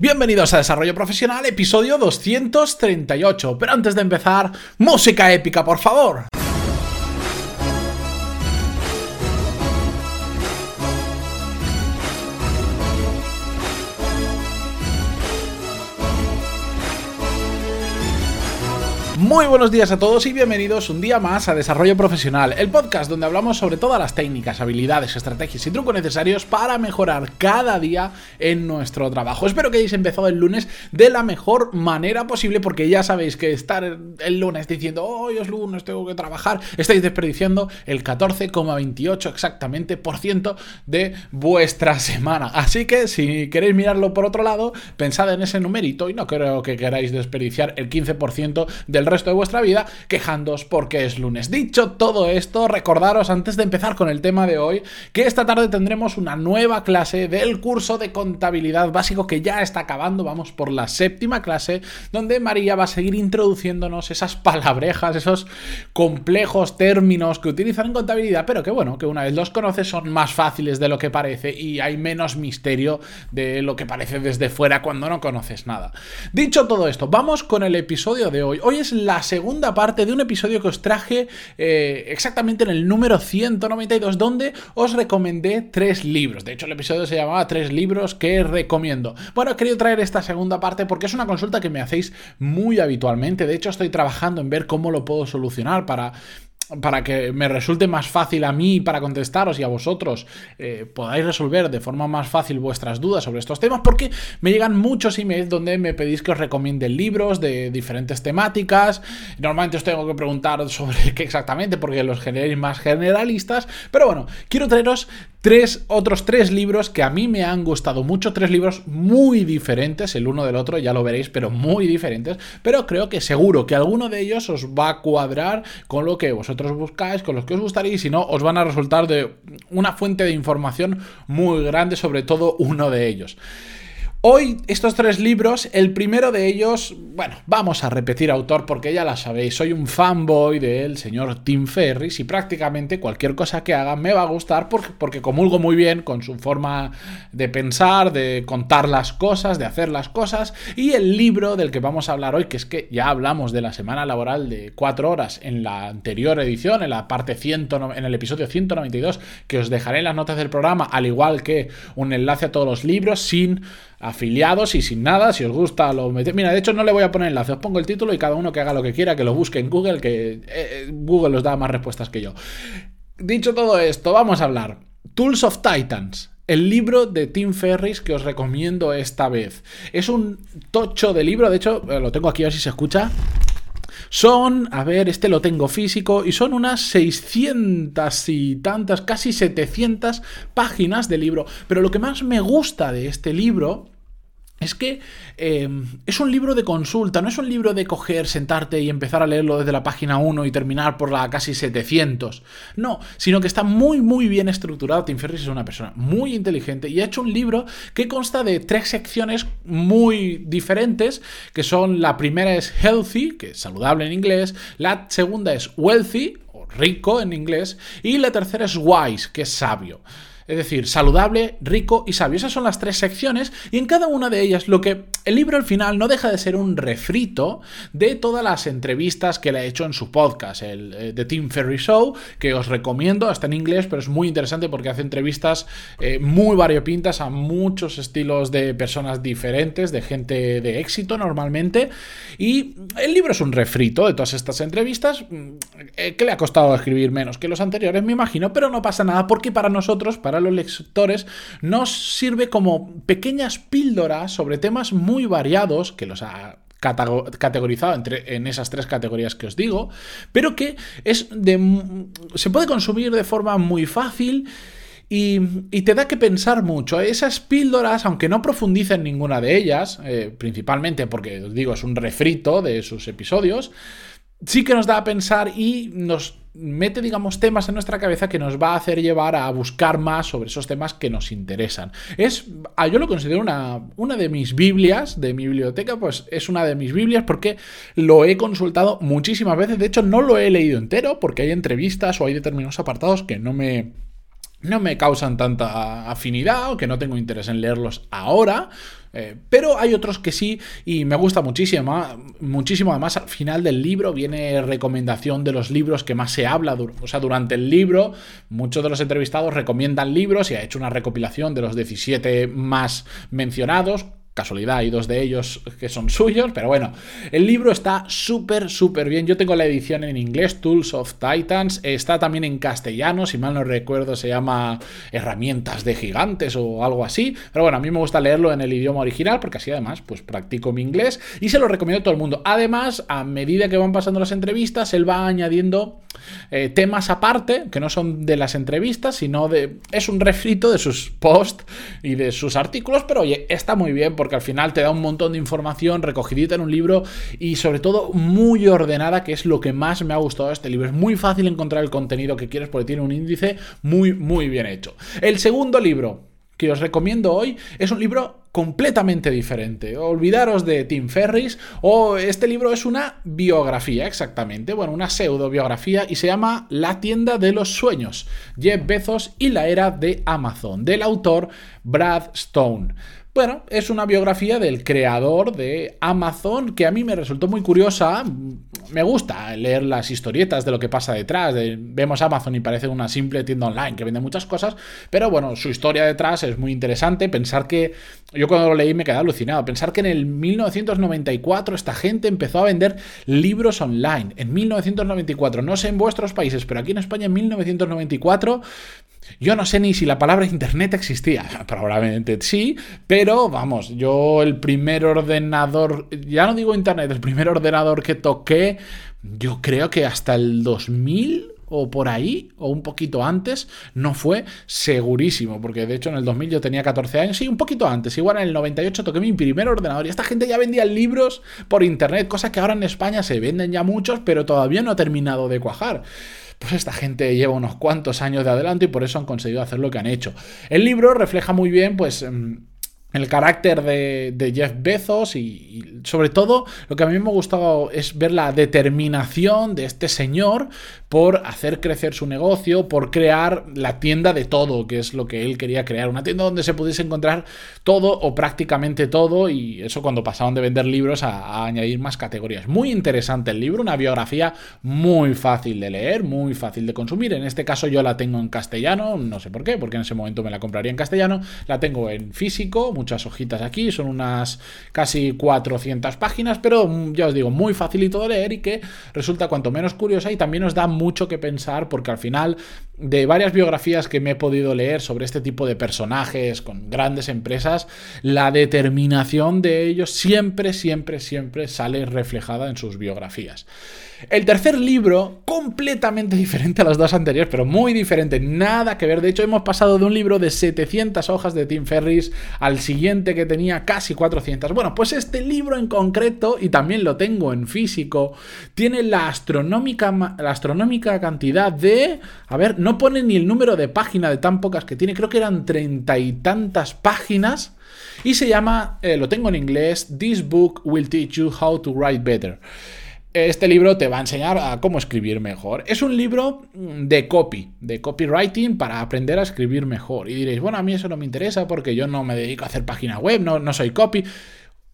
Bienvenidos a Desarrollo Profesional, episodio 238. Pero antes de empezar, música épica, por favor. Muy buenos días a todos y bienvenidos un día más a Desarrollo Profesional, el podcast donde hablamos sobre todas las técnicas, habilidades, estrategias y trucos necesarios para mejorar cada día en nuestro trabajo. Espero que hayáis empezado el lunes de la mejor manera posible porque ya sabéis que estar el lunes diciendo hoy es lunes, tengo que trabajar, estáis desperdiciando el 14,28 exactamente por ciento de vuestra semana. Así que si queréis mirarlo por otro lado, pensad en ese numerito y no creo que queráis desperdiciar el 15% del resto de vuestra vida quejándoos porque es lunes. Dicho todo esto, recordaros antes de empezar con el tema de hoy que esta tarde tendremos una nueva clase del curso de contabilidad básico que ya está acabando, vamos por la séptima clase, donde María va a seguir introduciéndonos esas palabrejas, esos complejos términos que utilizan en contabilidad, pero que bueno, que una vez los conoces son más fáciles de lo que parece y hay menos misterio de lo que parece desde fuera cuando no conoces nada. Dicho todo esto, vamos con el episodio de hoy. Hoy es la segunda parte de un episodio que os traje eh, exactamente en el número 192, donde os recomendé tres libros. De hecho, el episodio se llamaba Tres libros que recomiendo. Bueno, he querido traer esta segunda parte porque es una consulta que me hacéis muy habitualmente. De hecho, estoy trabajando en ver cómo lo puedo solucionar para para que me resulte más fácil a mí para contestaros y a vosotros eh, podáis resolver de forma más fácil vuestras dudas sobre estos temas, porque me llegan muchos emails donde me pedís que os recomiende libros de diferentes temáticas. Normalmente os tengo que preguntar sobre qué exactamente, porque los generéis más generalistas, pero bueno, quiero traeros tres, otros tres libros que a mí me han gustado mucho, tres libros muy diferentes el uno del otro, ya lo veréis, pero muy diferentes, pero creo que seguro que alguno de ellos os va a cuadrar con lo que vosotros buscáis, con los que os gustaría y si no, os van a resultar de una fuente de información muy grande, sobre todo uno de ellos. Hoy estos tres libros, el primero de ellos, bueno, vamos a repetir autor porque ya la sabéis, soy un fanboy del señor Tim Ferris y prácticamente cualquier cosa que haga me va a gustar porque, porque comulgo muy bien con su forma de pensar, de contar las cosas, de hacer las cosas. Y el libro del que vamos a hablar hoy, que es que ya hablamos de la semana laboral de cuatro horas en la anterior edición, en la parte 100, en el episodio 192, que os dejaré en las notas del programa, al igual que un enlace a todos los libros sin afiliados y sin nada. Si os gusta, lo metéis. Mira, de hecho, no le voy a poner enlace, os pongo el título y cada uno que haga lo que quiera, que lo busque en Google, que eh, Google os da más respuestas que yo. Dicho todo esto, vamos a hablar. Tools of Titans. El libro de Tim Ferris que os recomiendo esta vez. Es un tocho de libro, de hecho, eh, lo tengo aquí a ver si se escucha. Son, a ver, este lo tengo físico y son unas 600 y tantas, casi 700 páginas de libro. Pero lo que más me gusta de este libro es que em, es un libro de consulta, no es un libro de coger, sentarte y empezar a leerlo desde la página 1 y terminar por la casi 700. No, sino que está muy, muy bien estructurado. Tim Ferriss es una persona muy inteligente y ha hecho un libro que consta de tres secciones muy diferentes, que son la primera es healthy, que es saludable en inglés, la segunda es wealthy, o rico en inglés, y la tercera es wise, que es sabio. Es decir, saludable, rico y sabio. Esas son las tres secciones y en cada una de ellas lo que el libro al final no deja de ser un refrito de todas las entrevistas que le ha hecho en su podcast, el eh, The Tim Ferry Show, que os recomiendo, hasta en inglés, pero es muy interesante porque hace entrevistas eh, muy variopintas a muchos estilos de personas diferentes, de gente de éxito normalmente. Y el libro es un refrito de todas estas entrevistas, mm, eh, que le ha costado escribir menos que los anteriores, me imagino, pero no pasa nada porque para nosotros, para los lectores, nos sirve como pequeñas píldoras sobre temas muy variados que los ha categorizado entre, en esas tres categorías que os digo, pero que es de, se puede consumir de forma muy fácil. Y, te da que pensar mucho. Esas píldoras, aunque no profundicen ninguna de ellas, eh, principalmente porque, os digo, es un refrito de sus episodios, sí que nos da a pensar y nos mete, digamos, temas en nuestra cabeza que nos va a hacer llevar a buscar más sobre esos temas que nos interesan. Es, ah, yo lo considero una, una de mis Biblias, de mi biblioteca, pues es una de mis Biblias porque lo he consultado muchísimas veces. De hecho, no lo he leído entero porque hay entrevistas o hay determinados apartados que no me no me causan tanta afinidad o que no tengo interés en leerlos ahora. Eh, pero hay otros que sí y me gusta muchísimo. Muchísimo. Además, al final del libro viene recomendación de los libros que más se habla. O sea, durante el libro, muchos de los entrevistados recomiendan libros y ha hecho una recopilación de los 17 más mencionados casualidad, hay dos de ellos que son suyos, pero bueno, el libro está súper, súper bien. Yo tengo la edición en inglés, Tools of Titans, está también en castellano, si mal no recuerdo se llama Herramientas de Gigantes o algo así, pero bueno, a mí me gusta leerlo en el idioma original porque así además pues practico mi inglés y se lo recomiendo a todo el mundo. Además, a medida que van pasando las entrevistas, él va añadiendo eh, temas aparte, que no son de las entrevistas, sino de... es un refrito de sus posts y de sus artículos, pero oye, está muy bien porque al final te da un montón de información recogidita en un libro y sobre todo muy ordenada, que es lo que más me ha gustado de este libro. Es muy fácil encontrar el contenido que quieres porque tiene un índice muy, muy bien hecho. El segundo libro que os recomiendo hoy es un libro completamente diferente. Olvidaros de Tim Ferris o este libro es una biografía exactamente, bueno, una pseudo biografía y se llama La tienda de los sueños, Jeff Bezos y la era de Amazon, del autor Brad Stone. Bueno, es una biografía del creador de Amazon que a mí me resultó muy curiosa. Me gusta leer las historietas de lo que pasa detrás. vemos Amazon y parece una simple tienda online que vende muchas cosas, pero bueno, su historia detrás es muy interesante. Pensar que, cuando lo leí me quedé alucinado, pensar que en el 1994 esta gente empezó a vender libros online. En 1994, no sé en vuestros países, pero aquí en España en 1994 yo no sé ni si la palabra Internet existía. Probablemente sí, pero vamos, yo el primer ordenador, ya no digo Internet, el primer ordenador que toqué, yo creo que hasta el 2000 o por ahí, o un poquito antes, no fue segurísimo, porque de hecho en el 2000 yo tenía 14 años, sí, un poquito antes, igual en el 98 toqué mi primer ordenador y esta gente ya vendía libros por internet, cosa que ahora en España se venden ya muchos, pero todavía no ha terminado de cuajar pues esta gente lleva unos cuantos años de adelante y por eso han conseguido hacer lo que han hecho. El libro refleja muy bien, pues em, el carácter de, Jeff Bezos y, sobre todo lo que a mí me ha gustado es ver la determinación de este señor por hacer crecer su negocio, por crear la tienda de todo, que es lo que él quería crear, una tienda donde se pudiese encontrar todo o prácticamente todo y eso cuando pasaban de vender libros a, añadir más categorías. Muy interesante el libro, una biografía muy fácil de leer, muy fácil de consumir, en este caso yo la tengo en castellano, no sé por qué, porque en ese momento me la compraría en castellano, la tengo en físico, muchas hojitas aquí, son unas casi 400 páginas, pero mm, ya os digo, muy facilito de leer y que resulta cuanto menos curiosa y también os da mucho que pensar porque al final de varias biografías que me he podido leer sobre este tipo de personajes con grandes empresas, la determinación de ellos siempre, siempre, siempre sale reflejada en sus biografías. El tercer libro, completamente diferente a los dos anteriores, pero muy diferente, nada que ver. De hecho, hemos pasado de un libro de 700 hojas de Tim Ferris al siguiente que tenía casi 400. Bueno, pues este libro en concreto, y también lo tengo en físico, tiene la astronómica, la astronómica cantidad de... A ver, pone ni el número de página de tan pocas que tiene, creo que eran treinta y tantas páginas. Y se llama, eh, lo tengo en inglés, This Book Will Teach You How to Write Better. Este libro te va a enseñar a cómo escribir mejor. Es un libro de copy, de copywriting para aprender a escribir mejor. Y diréis, bueno, a mí eso no me interesa porque yo no me dedico a hacer página web, no, no soy copy.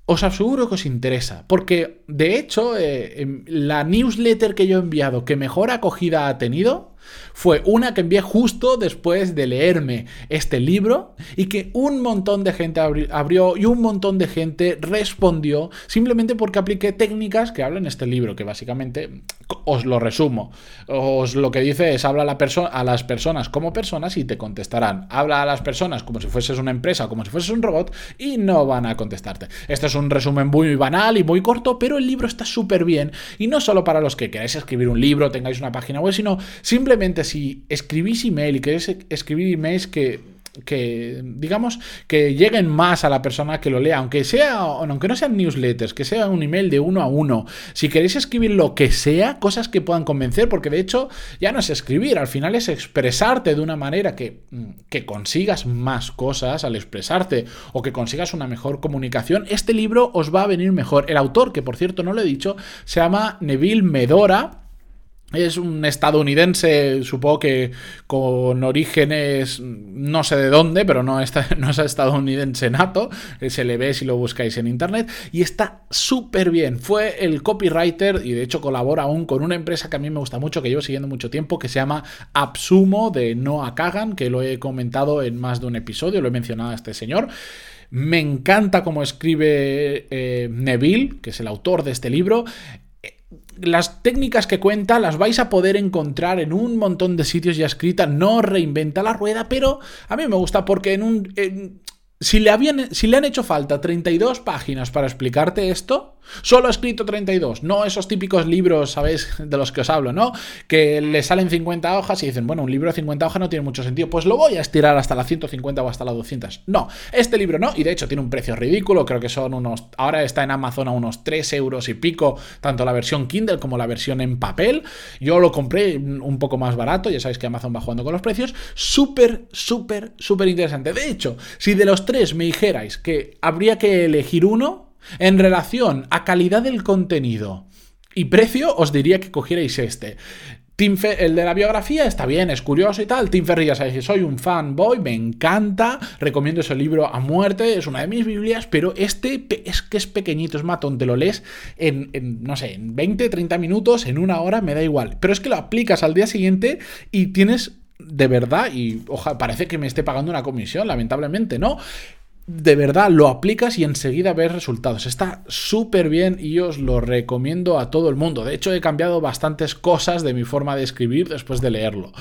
Os aseguro que os interesa, porque de hecho eh, em, la newsletter que yo he enviado que mejor acogida ha tenido fue una que envié justo después de leerme este libro y que un montón de gente abrió y un montón de gente respondió simplemente porque apliqué técnicas que hablan este libro, que básicamente os lo resumo. Os lo que dice es habla a, la a las personas como personas y te contestarán. Habla a las personas como si fueses una empresa, como si fueses un robot y no van a contestarte. Este es un resumen muy banal y muy corto, pero el libro está súper bien y no solo para los que queráis escribir un libro, tengáis una página web, sino simplemente si escribís email y queréis escribir emails que que digamos que lleguen más a la persona que lo lea, aunque sea aunque no sean newsletters, que sea un email de uno a uno. Si queréis escribir lo que sea, cosas que puedan convencer, porque de hecho ya no es escribir, al final es expresarte de una manera que, mm, que consigas más cosas al expresarte o que consigas una mejor comunicación, este libro os va a venir mejor. El autor, que por cierto no lo he dicho, se llama Neville Medora es un estadounidense, supongo que con orígenes no sé de dónde, pero no, está, no es estadounidense nato, se le ve si lo buscáis en internet, y está súper bien. Fue el copywriter y de hecho colabora aún con una empresa que a mí me gusta mucho, que llevo siguiendo mucho tiempo, que se llama Absumo de Noah Kagan, que lo he comentado en más de un episodio, lo he mencionado a este señor. Me encanta cómo escribe eh, Neville, que es el autor de este libro las técnicas que cuenta las vais a poder encontrar en un montón de sitios ya escritas, no reinventa la rueda, pero a mí me gusta porque en un... si, le habían, si le han hecho falta 32 páginas para explicarte esto, Solo ha escrito 32, no esos típicos libros, ¿sabéis? De los que os hablo, ¿no? Que le salen 50 hojas y dicen, bueno, un libro de 50 hojas no tiene mucho sentido, pues lo voy a estirar hasta las 150 o hasta las 200. No, este libro no, y de hecho tiene un precio ridículo, creo que son unos, ahora está en Amazon a unos 3 euros y pico, tanto la versión Kindle como la versión en papel. Yo lo compré un poco más barato, ya sabéis que Amazon va jugando con los precios. Súper, súper, súper interesante. De hecho, si de los me dijerais que habría que elegir uno, en relación a calidad del contenido y precio, os diría que cogierais este. el de la biografía está bien, es curioso y tal. Tim que soy un fanboy, me encanta, recomiendo ese libro a muerte, es una de mis Biblias, pero este es que es pequeñito, es matón, te lo lees en, no sé, en 20, 30 minutos, en una hora, me da igual. Pero es que lo aplicas al día siguiente y tienes de verdad, y ojalá parece que me esté pagando una comisión, lamentablemente, ¿no? de verdad lo aplicas y enseguida ves resultados. Está súper bien y os lo recomiendo a todo el mundo. De hecho, he cambiado bastantes cosas de mi forma de escribir después de leerlo.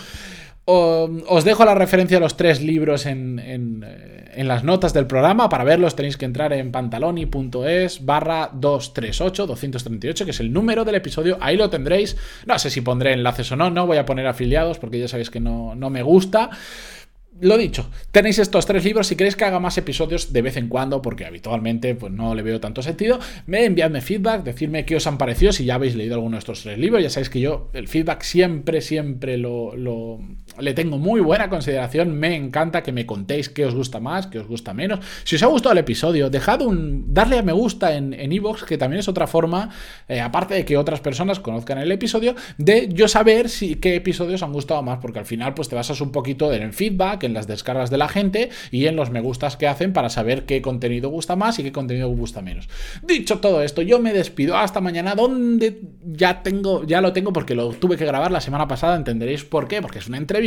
Os dejo la referencia a los tres libros en, eh, en, las notas del programa. Para verlos tenéis que entrar en pantaloni.es barra 238, 238, que es el número del episodio. Ahí lo tendréis. No sé si pondré enlaces o no, no voy a poner afiliados porque ya sabéis que no, no me gusta. Lo dicho, tenéis estos tres libros. Si queréis que haga más episodios de vez en cuando, porque habitualmente pues, no le veo tanto sentido, me enviadme feedback, decirme qué os han parecido. Si ya habéis leído alguno de estos tres libros, ya sabéis que yo el feedback siempre, siempre lo, le tengo muy buena consideración. Me encanta que me contéis qué os gusta más, qué os gusta menos. Si os ha gustado el episodio, dejad un. darle a me gusta en Evox, que también es otra forma, eh, aparte de que otras personas conozcan el episodio, de yo saber si qué episodios han gustado más, porque al final, pues te basas un poquito en el feedback, en las descargas de la gente y en los me gustas que hacen para saber qué contenido gusta más y qué contenido gusta menos. Dicho todo esto, yo me despido hasta mañana, donde ya tengo, ya lo tengo porque lo tuve que grabar la semana pasada, entenderéis por qué, porque es una entrevista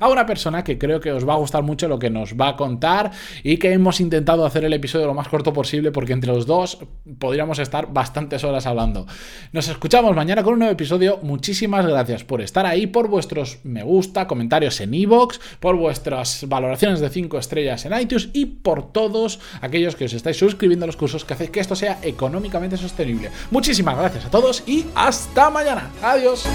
a una persona que creo que os va a gustar mucho lo que nos va a contar y que hemos intentado hacer el episodio lo más corto posible porque entre los dos podríamos estar bastantes horas hablando. Nos escuchamos mañana con un nuevo episodio. Muchísimas gracias por estar ahí, por vuestros me gusta, comentarios en iVoox, por vuestros valoraciones de 5 estrellas en iTunes y por todos aquellos que os estáis suscribiendo a los cursos que hacéis que esto sea económicamente sostenible. Muchísimas gracias a todos y hasta mañana. Adiós.